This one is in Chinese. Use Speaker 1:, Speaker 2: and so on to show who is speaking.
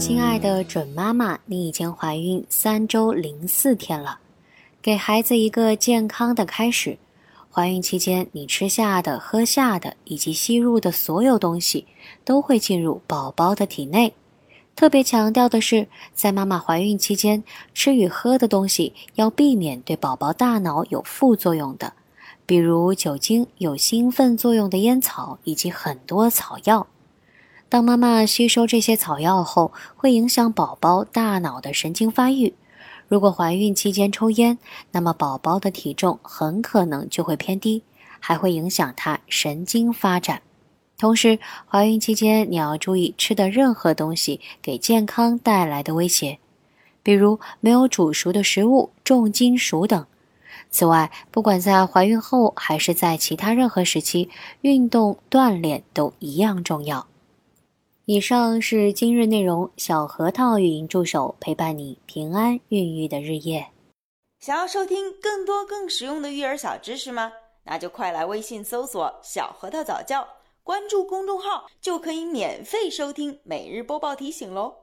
Speaker 1: 亲爱的准妈妈，你已经怀孕三周零四天了，给孩子一个健康的开始。怀孕期间，你吃下的、喝下的以及吸入的所有东西，都会进入宝宝的体内。特别强调的是，在妈妈怀孕期间，吃与喝的东西要避免对宝宝大脑有副作用的，比如酒精、有兴奋作用的烟草以及很多草药。当妈妈吸收这些草药后，会影响宝宝大脑的神经发育。如果怀孕期间抽烟，那么宝宝的体重很可能就会偏低，还会影响他神经发展。同时，怀孕期间你要注意吃的任何东西给健康带来的威胁，比如没有煮熟的食物、重金属等。此外，不管在怀孕后还是在其他任何时期，运动锻炼都一样重要。以上是今日内容，小核桃语音助手陪伴你平安孕育的日夜。
Speaker 2: 想要收听更多更实用的育儿小知识吗？那就快来微信搜索“小核桃早教”，关注公众号就可以免费收听每日播报提醒喽。